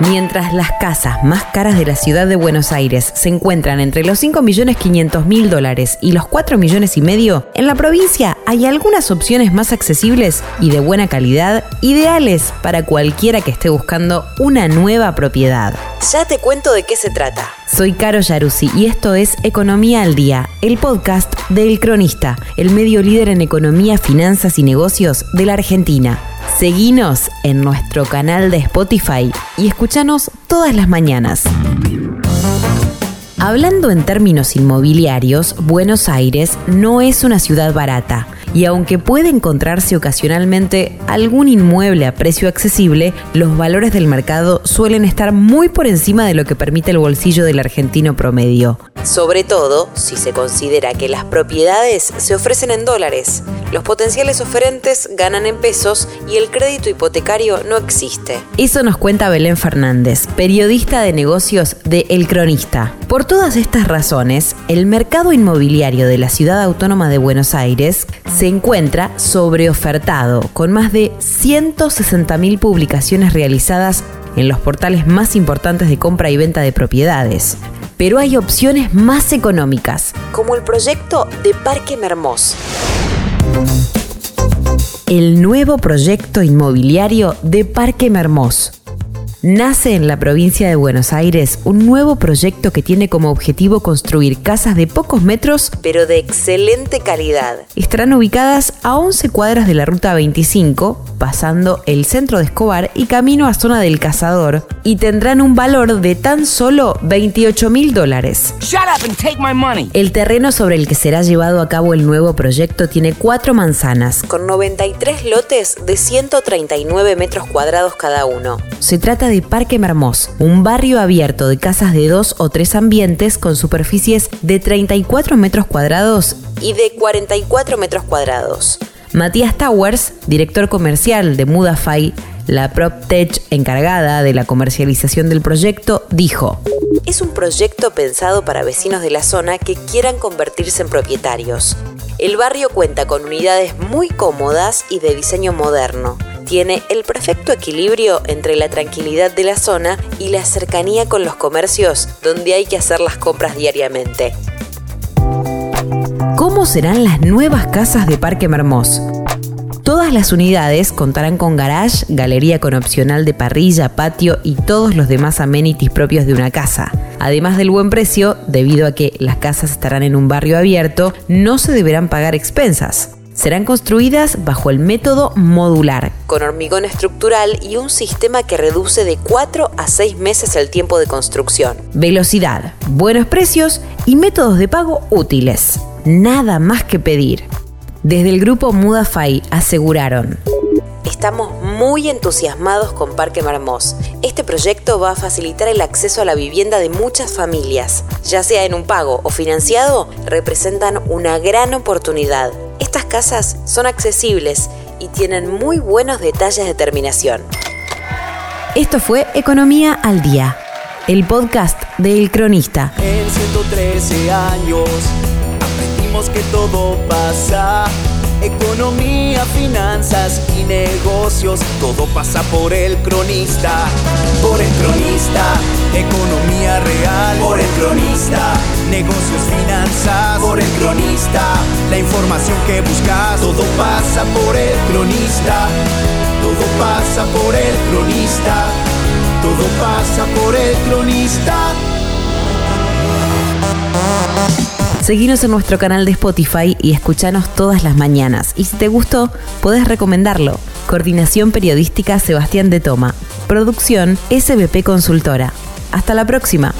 Mientras las casas más caras de la ciudad de Buenos Aires se encuentran entre los 5.500.000 dólares y los 4 millones y medio, en la provincia hay algunas opciones más accesibles y de buena calidad, ideales para cualquiera que esté buscando una nueva propiedad. Ya te cuento de qué se trata. Soy Caro Yaruzzi y esto es Economía al Día, el podcast del Cronista, el medio líder en economía, finanzas y negocios de la Argentina. Seguinos en nuestro canal de Spotify y escúchanos todas las mañanas. Hablando en términos inmobiliarios, Buenos Aires no es una ciudad barata y aunque puede encontrarse ocasionalmente algún inmueble a precio accesible, los valores del mercado suelen estar muy por encima de lo que permite el bolsillo del argentino promedio. Sobre todo si se considera que las propiedades se ofrecen en dólares, los potenciales oferentes ganan en pesos y el crédito hipotecario no existe. Eso nos cuenta Belén Fernández, periodista de negocios de El Cronista. Por todas estas razones, el mercado inmobiliario de la ciudad autónoma de Buenos Aires se encuentra sobreofertado, con más de 160.000 publicaciones realizadas en los portales más importantes de compra y venta de propiedades. Pero hay opciones más económicas, como el proyecto de Parque Mermós. El nuevo proyecto inmobiliario de Parque Mermós Nace en la provincia de Buenos Aires un nuevo proyecto que tiene como objetivo construir casas de pocos metros, pero de excelente calidad. Estarán ubicadas a 11 cuadras de la Ruta 25, pasando el centro de Escobar y camino a zona del Cazador, y tendrán un valor de tan solo 28 mil dólares. El terreno sobre el que será llevado a cabo el nuevo proyecto tiene cuatro manzanas, con 93 lotes de 139 metros cuadrados cada uno. Se trata de Parque Mermós, un barrio abierto de casas de dos o tres ambientes con superficies de 34 metros cuadrados y de 44 metros cuadrados. Matías Towers, director comercial de Mudafy, la PropTech encargada de la comercialización del proyecto, dijo, es un proyecto pensado para vecinos de la zona que quieran convertirse en propietarios. El barrio cuenta con unidades muy cómodas y de diseño moderno tiene el perfecto equilibrio entre la tranquilidad de la zona y la cercanía con los comercios donde hay que hacer las compras diariamente. ¿Cómo serán las nuevas casas de Parque Mermós? Todas las unidades contarán con garage, galería con opcional de parrilla, patio y todos los demás amenities propios de una casa. Además del buen precio, debido a que las casas estarán en un barrio abierto, no se deberán pagar expensas serán construidas bajo el método modular, con hormigón estructural y un sistema que reduce de 4 a 6 meses el tiempo de construcción. Velocidad, buenos precios y métodos de pago útiles. Nada más que pedir. Desde el grupo Mudafy aseguraron. Estamos muy entusiasmados con Parque Marmós. Este proyecto va a facilitar el acceso a la vivienda de muchas familias. Ya sea en un pago o financiado, representan una gran oportunidad casas son accesibles y tienen muy buenos detalles de terminación. Esto fue Economía al Día, el podcast del Cronista. En 113 años aprendimos que todo pasa. Economía, finanzas y negocios, todo pasa por el cronista. Por el cronista, economía real. Por el cronista, negocios, finanzas. Por el cronista, la información que buscas, todo pasa por el cronista. Todo pasa por el cronista. Todo pasa por el cronista. Seguinos en nuestro canal de Spotify y escuchanos todas las mañanas. Y si te gustó, podés recomendarlo. Coordinación Periodística Sebastián de Toma. Producción SBP Consultora. Hasta la próxima.